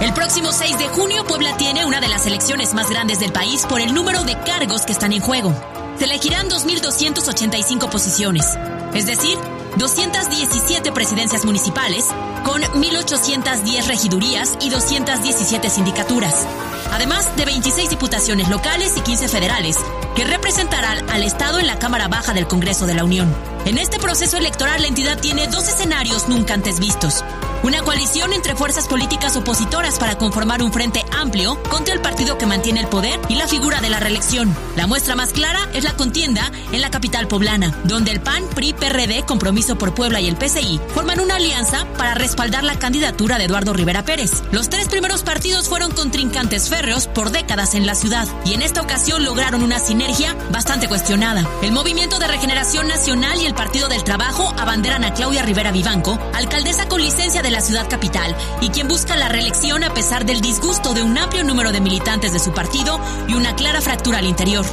El próximo 6 de junio, Puebla tiene una de las elecciones más grandes del país por el número de cargos que están en juego. Se elegirán 2.285 posiciones, es decir, 217 presidencias municipales, con 1.810 regidurías y 217 sindicaturas, además de 26 diputaciones locales y 15 federales, que representarán al Estado en la Cámara Baja del Congreso de la Unión. En este proceso electoral la entidad tiene dos escenarios nunca antes vistos. Una coalición entre fuerzas políticas opositoras para conformar un frente amplio contra el partido que mantiene el poder y la figura de la reelección. La muestra más clara es la contienda en la capital poblana, donde el PAN, PRI, PRD, Compromiso por Puebla y el PCI forman una alianza para respaldar la candidatura de Eduardo Rivera Pérez. Los tres primeros partidos fueron contrincantes férreos por décadas en la ciudad y en esta ocasión lograron una sinergia bastante cuestionada. El Movimiento de Regeneración Nacional y el Partido del Trabajo abanderan a Claudia Rivera Vivanco, alcaldesa con licencia de la ciudad capital y quien busca la reelección a pesar del disgusto de un amplio número de militantes de su partido y una clara fractura al interior.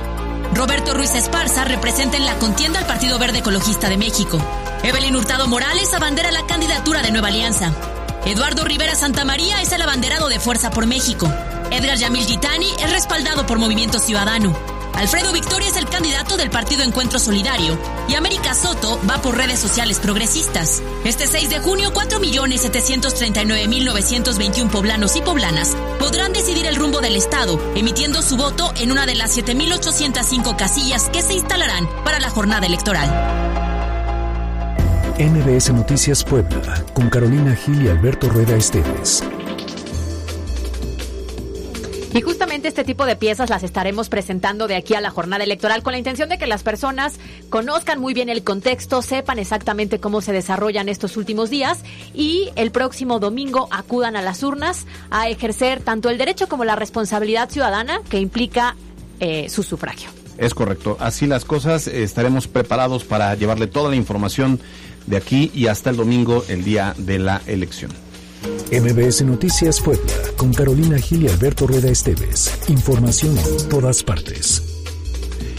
Roberto Ruiz Esparza representa en la contienda al Partido Verde Ecologista de México. Evelyn Hurtado Morales abandera la candidatura de Nueva Alianza. Eduardo Rivera Santamaría es el abanderado de Fuerza por México. Edgar Yamil Gitani es respaldado por Movimiento Ciudadano. Alfredo Victoria es el candidato del Partido Encuentro Solidario y América Soto va por redes sociales progresistas. Este 6 de junio, 4.739.921 poblanos y poblanas podrán decidir el rumbo del Estado, emitiendo su voto en una de las 7.805 casillas que se instalarán para la jornada electoral. MBS Noticias Puebla, con Carolina Gil y Alberto Rueda Esteves. Y justamente este tipo de piezas las estaremos presentando de aquí a la jornada electoral con la intención de que las personas conozcan muy bien el contexto, sepan exactamente cómo se desarrollan estos últimos días y el próximo domingo acudan a las urnas a ejercer tanto el derecho como la responsabilidad ciudadana que implica eh, su sufragio. Es correcto. Así las cosas, estaremos preparados para llevarle toda la información de aquí y hasta el domingo, el día de la elección. MBS Noticias Puebla, con Carolina Gil y Alberto Rueda Esteves. Información en todas partes.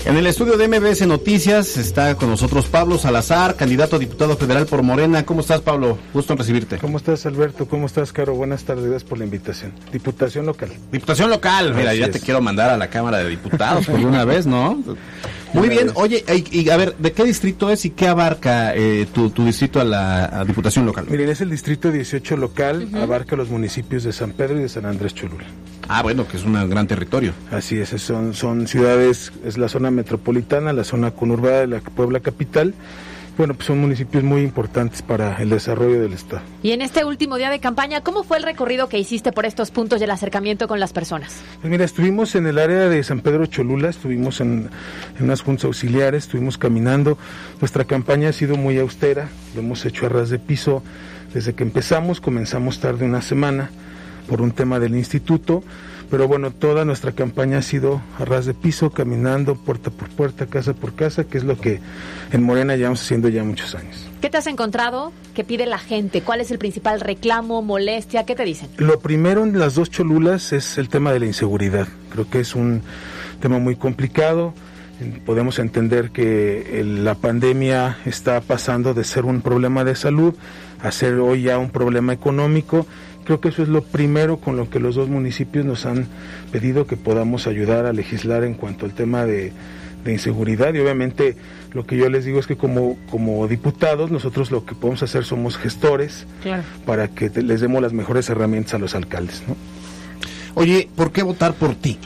En el estudio de MBS Noticias está con nosotros Pablo Salazar, candidato a diputado federal por Morena. ¿Cómo estás, Pablo? Gusto en recibirte. ¿Cómo estás, Alberto? ¿Cómo estás, Caro? Buenas tardes, gracias por la invitación. Diputación local. Diputación local. Mira, Así ya es. te quiero mandar a la Cámara de Diputados por una vez, ¿no? Muy bien. Oye, y, y a ver, ¿de qué distrito es y qué abarca eh, tu, tu distrito a la a Diputación local? Miren, es el distrito 18 local, abarca los municipios de San Pedro y de San Andrés Cholula. Ah, bueno, que es un gran territorio. Así es, son, son ciudades, es la zona metropolitana, la zona conurbada de la Puebla capital. Bueno, pues son municipios muy importantes para el desarrollo del Estado. Y en este último día de campaña, ¿cómo fue el recorrido que hiciste por estos puntos y el acercamiento con las personas? Pues mira, estuvimos en el área de San Pedro Cholula, estuvimos en, en unas juntas auxiliares, estuvimos caminando. Nuestra campaña ha sido muy austera, lo hemos hecho a ras de piso. Desde que empezamos, comenzamos tarde una semana por un tema del instituto, pero bueno, toda nuestra campaña ha sido a ras de piso, caminando puerta por puerta, casa por casa, que es lo que en Morena llevamos haciendo ya muchos años. ¿Qué te has encontrado? ¿Qué pide la gente? ¿Cuál es el principal reclamo, molestia? ¿Qué te dicen? Lo primero en las dos cholulas es el tema de la inseguridad. Creo que es un tema muy complicado. Podemos entender que la pandemia está pasando de ser un problema de salud a ser hoy ya un problema económico. Creo que eso es lo primero con lo que los dos municipios nos han pedido que podamos ayudar a legislar en cuanto al tema de, de inseguridad y obviamente lo que yo les digo es que como, como diputados nosotros lo que podemos hacer somos gestores Claro. para que te- les demos las mejores herramientas a los alcaldes. ¿no? Oye, ¿por qué votar por ti?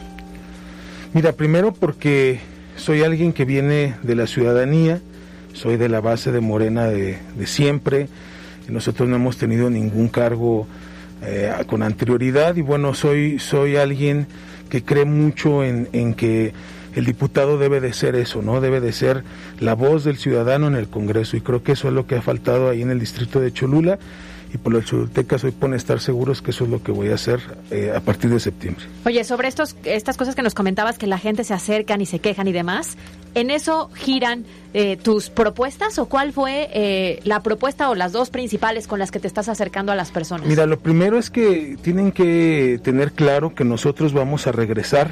Mira, primero porque soy alguien que viene de la ciudadanía, soy de la base de Morena de, de siempre, nosotros no hemos tenido ningún cargo eh, con anterioridad y bueno, soy, soy alguien que cree mucho en, en que el diputado debe de ser eso, ¿no? Debe de ser la voz del ciudadano en el Congreso y creo que eso es lo que ha faltado ahí en el distrito de Cholula y por los cholultecas hoy pueden estar seguros que eso es lo que voy a hacer eh, a partir de septiembre. Oye, sobre estos, estas cosas que nos comentabas, que la gente se acercan y se quejan y demás, ¿en eso giran eh, tus propuestas o cuál fue eh, la propuesta o las dos principales con las que te estás acercando a las personas? Mira, lo primero es que tienen que tener claro que nosotros vamos a regresar,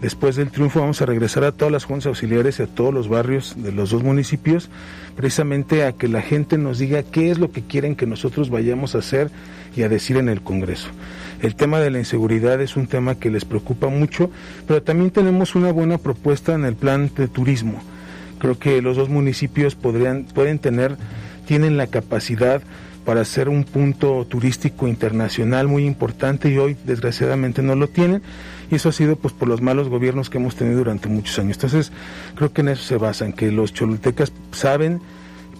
después del triunfo vamos a regresar a todas las juntas auxiliares y a todos los barrios de los dos municipios, precisamente a que la gente nos diga qué es lo que quieren que nosotros vayamos a hacer y a decir en el Congreso. El tema de la inseguridad es un tema que les preocupa mucho, pero también tenemos una buena propuesta en el plan de turismo. Creo que los dos municipios podrían, pueden tener, tienen la capacidad para ser un punto turístico internacional muy importante y hoy desgraciadamente no lo tienen y eso ha sido pues por los malos gobiernos que hemos tenido durante muchos años. Entonces creo que en eso se basa, en que los cholultecas saben,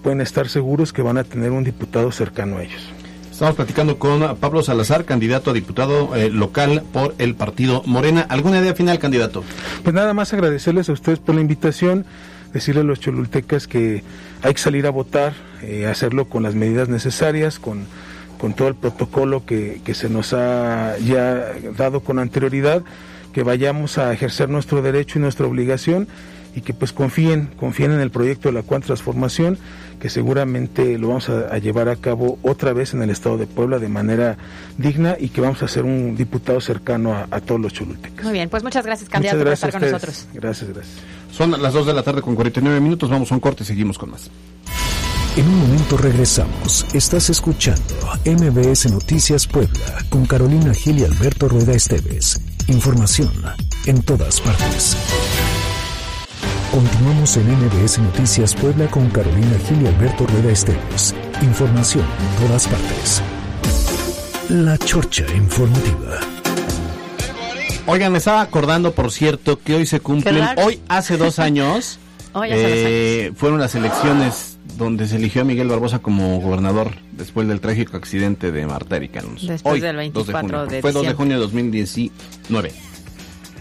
pueden estar seguros que van a tener un diputado cercano a ellos. Estamos platicando con Pablo Salazar, candidato a diputado eh, local por el partido Morena. ¿Alguna idea final, candidato? Pues nada más agradecerles a ustedes por la invitación, decirle a los cholultecas que hay que salir a votar, eh, hacerlo con las medidas necesarias, con, con todo el protocolo que, que se nos ha ya dado con anterioridad, que vayamos a ejercer nuestro derecho y nuestra obligación y que pues confíen, confíen en el proyecto de la cuarta transformación, que seguramente lo vamos a, a llevar a cabo otra vez en el estado de Puebla de manera digna y que vamos a ser un diputado cercano a, a todos los cholultecas. Muy bien, pues muchas gracias, candidato, Muchas por gracias estar a con nosotros. Gracias, gracias. Son las 2 de la tarde con 49 minutos. Vamos a un corte y seguimos con más. En un momento regresamos. Estás escuchando MBS Noticias Puebla con Carolina Gil y Alberto Rueda Esteves. Información en todas partes. Continuamos en MBS Noticias Puebla con Carolina Gil y Alberto Rueda Esteves. Información en todas partes. La Chorcha Informativa. Oigan, me estaba acordando, por cierto, que hoy se cumplen, hoy hace dos años, Hoy hace dos eh, fueron las elecciones donde se eligió a Miguel Barbosa como gobernador después del trágico accidente de Marta Erika Alonso. Después Hoy, del 2 24 junio. de Fue 2 de junio de 2019.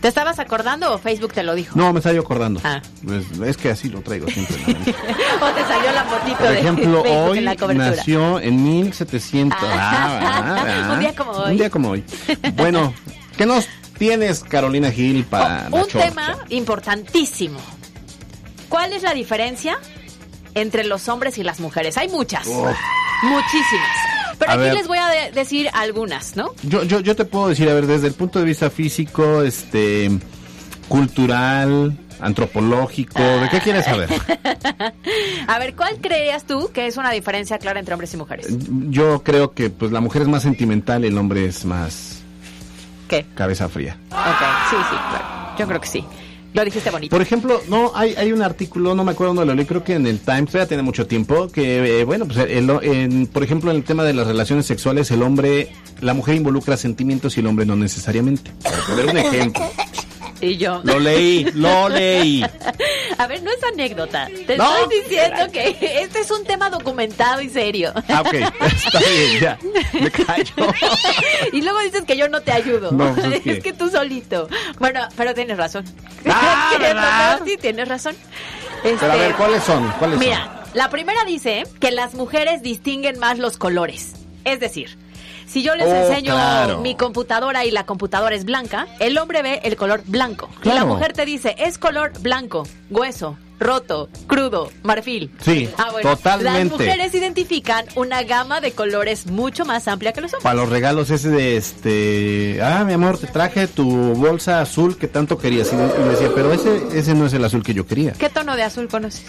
¿Te estabas acordando o Facebook te lo dijo? No, me estaba yo acordando. Ah. Pues, es que así lo traigo siempre. ¿O te salió la fotito Por de ejemplo, Facebook hoy en la cobertura? nació en 1700. Ah, ah, ah. Un día como hoy. Un día como hoy. Bueno, ¿qué nos tienes, Carolina Gil, para la Un chorcha? tema importantísimo. ¿Cuál es la diferencia entre los hombres y las mujeres? Hay muchas. Muchísimas. Pero A aquí ver. les voy a de- decir algunas, ¿no? Yo, yo, yo te puedo decir, a ver, desde el punto de vista físico, este, cultural, antropológico, ¿de qué quieres saber? A ver, ¿cuál creías tú que es una diferencia clara entre hombres y mujeres? Yo creo que pues la mujer es más sentimental y el hombre es más ¿Qué? cabeza fría. Ok, sí, sí, claro. Yo creo que sí. Lo dijiste bonito. Por ejemplo, no hay, hay un artículo, no me acuerdo dónde lo leí, creo que en el Times, ya tiene mucho tiempo, que, eh, bueno, pues, el- en- por ejemplo, en el tema de las relaciones sexuales, el hombre, la mujer involucra sentimientos y el hombre no necesariamente. Por poner un ejemplo. Y yo. Lo leí, lo leí. A ver, no es anécdota. Te No. estoy diciendo que este es un tema documentado y serio. Ah, ok, está bien, ya. Me callo. y luego dices que yo no te ayudo. No, es que- es que tú solito. Bueno, pero tienes razón. Ah, Sí, tienes razón. Pero a Este, ver, ¿cuáles son? ¿Cuáles son? Mira, la primera dice que las mujeres distinguen más los colores. Es decir, si yo les Oh, enseño claro. mi computadora y la computadora es blanca, el hombre ve el color blanco. Y la mujer te dice, es color blanco, hueso, roto, crudo, marfil. Sí, Ah, bueno, totalmente. Las mujeres identifican una gama de colores mucho más amplia que los hombres. Para los regalos ese de este, ah, mi amor, te traje tu bolsa azul que tanto querías. Y, y le decía, pero ese, ese no es el azul que yo quería. ¿Qué tono de azul conoces?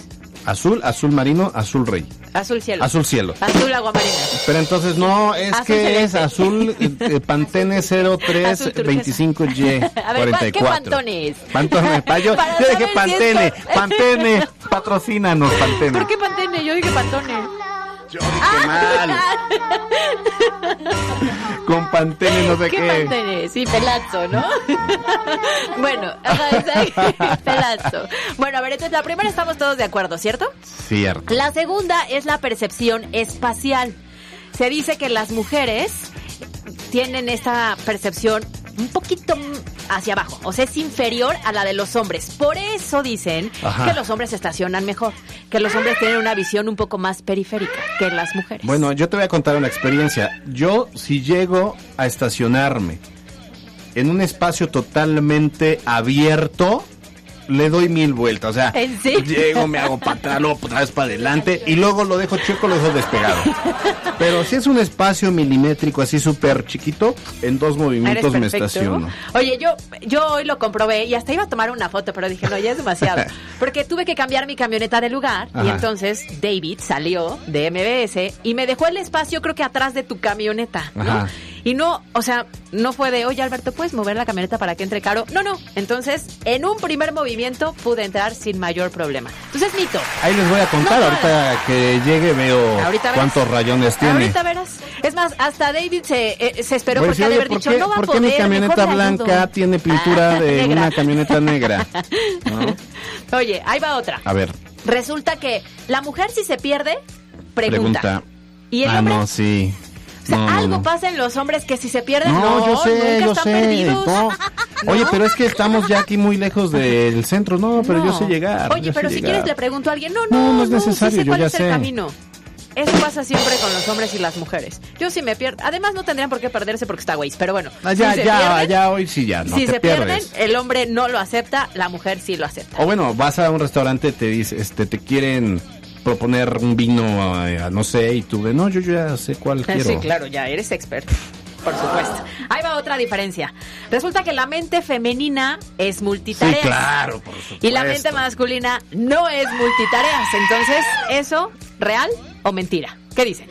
Azul, azul marino, azul rey. Azul cielo. Azul cielo. Azul agua marina. Pero entonces no, es Azul que celeste. es azul eh, eh, Pantene Azul turquesa. 0325Y A ver, ¿cuál- ¿qué 44. Pantone es? Pantone, pa- yo, Para yo saber dije Pantene, Pantene, patrocínanos Pantene. ¿Por qué Pantene? Yo dije Pantone. Yo dije mal. Con Pantene no sé ¿Qué qué. Pantene? Sí, pelazo, ¿no? bueno, pelazo. Bueno, a ver, entonces la primera estamos todos de acuerdo, ¿cierto? Cierto. La segunda es la percepción espacial. Se dice que las mujeres tienen esta percepción un poquito hacia abajo, o sea, es inferior a la de los hombres. Por eso dicen Ajá. que los hombres se estacionan mejor, que los hombres tienen una visión un poco más periférica que las mujeres. Bueno, yo te voy a contar una experiencia. Yo, si llego a estacionarme en un espacio totalmente abierto, le doy mil vueltas. O sea, ¿En serio? llego, me hago para atrás, luego otra vez para adelante y luego lo dejo chueco, lo dejo despegado. Pero si es un espacio milimétrico así súper chiquito, en dos movimientos me estaciono. Oye, yo, yo hoy lo comprobé y hasta iba a tomar una foto, pero dije, no, ya es demasiado. Porque tuve que cambiar mi camioneta de lugar y entonces David salió de MBS y me dejó el espacio, creo que atrás de tu camioneta, ¿no? Ajá. Y no, o sea, no fue de, oye Alberto, ¿puedes mover la camioneta para que entre caro? No, no. Entonces, en un primer movimiento pude entrar sin mayor problema. Entonces, mito. Ahí les voy a contar, No, ahorita que llegue veo Ahorita cuántos rayones tiene. Ahorita verás. Es más, hasta David se, eh, se esperó a porque ha de haber ¿por dicho, qué, no va por a qué mi poder, camioneta mejor le ayudo". blanca tiene pintura Ah, de negra. una camioneta negra? ¿No? Oye, ahí va otra. A ver, Resulta que la mujer si se pierde, pregunta. pregunta. ¿Y el ah, hombre? no, sí. O sea, No, algo no. pasa en los hombres que si se pierden, no, No, yo sé, nunca yo están sé. perdidos. Oye, pero es que estamos ya aquí muy lejos del centro. No, pero yo sé llegar. Oye, pero si llegar. quieres le pregunto a alguien, no, No, no, no es necesario, sí sé yo cuál ya es el sé. camino. Eso pasa siempre con los hombres y las mujeres. Yo si me pierdo, además no tendrían por qué perderse porque está güey, pero bueno. Ah, ya, si se ya, pierden, ya, hoy sí ya, no si te se pierdes. pierden, el hombre no lo acepta, la mujer sí lo acepta. O bueno, vas a un restaurante, te dice, este, te quieren proponer un vino, eh, no sé, y tú de, no, yo ya sé cuál quiero. Sí, claro, ya eres experto. Por supuesto. Ahí va otra diferencia. Resulta que la mente femenina es multitarea. Sí, claro, por supuesto. Y la mente masculina no es multitareas. Entonces, ¿eso real o mentira? ¿Qué dicen?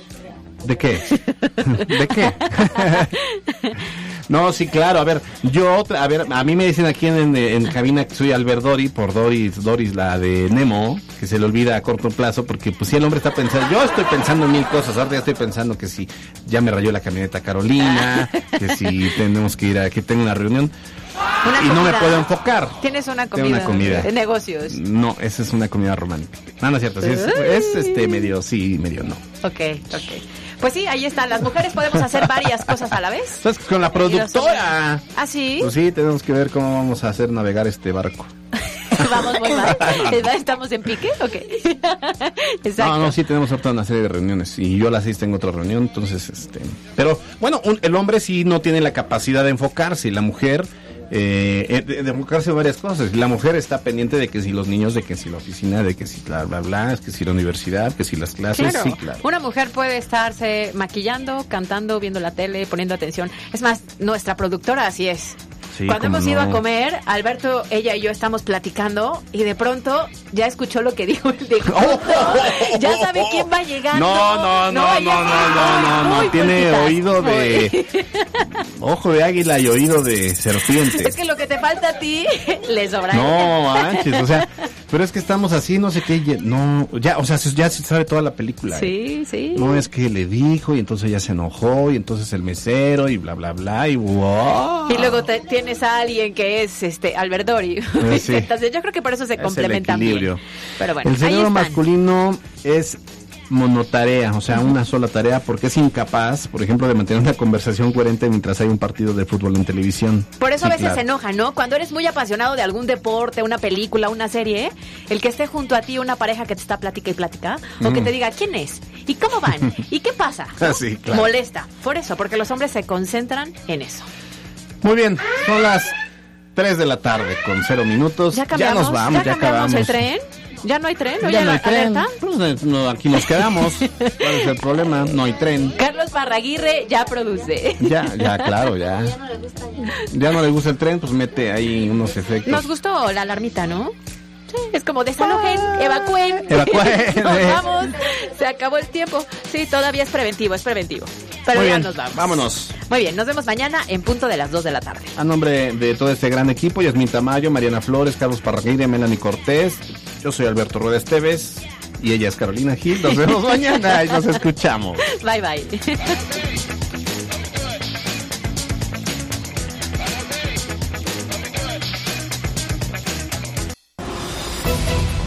¿De qué? ¿De qué? no, sí, claro. A ver, yo, a ver, a mí me dicen aquí en, en cabina que soy Albert Dori, por Doris, Doris, la de Nemo, que se le olvida a corto plazo, porque pues si el hombre está pensando, yo estoy pensando en mil cosas, ahora ya estoy pensando que si ya me rayó la camioneta Carolina, que si tenemos que ir a, que tengo una reunión. Una y no me puedo enfocar. Tienes una Tengo comida, una comida. de negocios. No, esa es una comida romántica. No, no es cierto. sí, es, es, este medio sí, medio no. Ok, ok. Pues sí, ahí están. Las mujeres podemos hacer varias cosas a la vez. Entonces, con la productora. ¿Ah, sí? Pues sí, tenemos que ver cómo vamos a hacer navegar este barco. Vamos muy mal. ¿Estamos en pique? Ok. Exacto. No, no, sí tenemos ahorita una serie de reuniones y yo a las seis tengo otra reunión, entonces, este... Pero, bueno, un- el hombre sí no tiene la capacidad de enfocarse y la mujer... eh, de, de enfocarse en varias cosas. La mujer está pendiente de que si los niños, de que si la oficina, de que si bla, bla, bla, que si la universidad, que si las clases, Claro. sí, claro. Una mujer puede estarse maquillando, cantando, viendo la tele, poniendo atención. Es más, nuestra productora así es. Sí, Cuando hemos ido no. a comer, Alberto, ella y yo estamos platicando y de pronto ya escuchó lo que dijo el de Ya sabe quién va llegando. No, no, no, no, no, sí, no, no, no, muy tiene oído de ojo de águila y oído de serpiente. Es que lo que te falta a ti le sobra. No, manches, o sea, pero es que estamos así, no sé qué, no, ya, o sea, se- ya se sabe toda la película. ¿eh? Sí, sí. No es que le dijo y entonces ya se enojó y entonces el mesero y bla, bla, bla y wow. Y luego te- tienes a alguien que es este Albertori. Eh, sí. Entonces yo creo que por eso se Es el complementan bien. equilibrio. Pero bueno, el cerebro masculino es monotarea, o sea, una sola tarea, porque es incapaz, por ejemplo, de mantener una conversación coherente mientras hay un partido de fútbol en televisión. Por eso Sí, a veces claro. se enoja, ¿no? Cuando eres muy apasionado de algún deporte, una película, una serie, el que esté junto a ti una pareja que te está plática y plática, o que Mm. te diga quién es, y cómo van, y qué pasa. Ah, sí, claro. Molesta. Por eso, porque los hombres se concentran en eso. Muy bien, son las 3 de la tarde con cero minutos. Ya cambiamos, nos vamos, ya, cambiamos acabamos. el tren. Ya no hay tren, ¿no? Ya ¿Ya no hay tren. alerta? Pues, no, aquí nos quedamos. ¿Cuál es el problema? No hay tren. Carlos Barraguirre ya produce. Ya, ya, claro, ya. Ya no le gusta el tren, pues mete ahí unos efectos. Nos gustó la alarmita, ¿no? Es como desalojen, evacúen. Evacúen. Nos vamos. Se acabó el tiempo. Sí, todavía es preventivo, es preventivo. Pero Muy ya bien, nos vamos. vámonos. Muy bien, nos vemos mañana en punto de las 2 de la tarde. A nombre de todo este gran equipo, Yasmin Tamayo, Mariana Flores, Carlos Parraguirre, Melanie Cortés, yo soy Alberto Rueda Esteves y ella es Carolina Gil. Nos vemos mañana y nos escuchamos. Bye bye.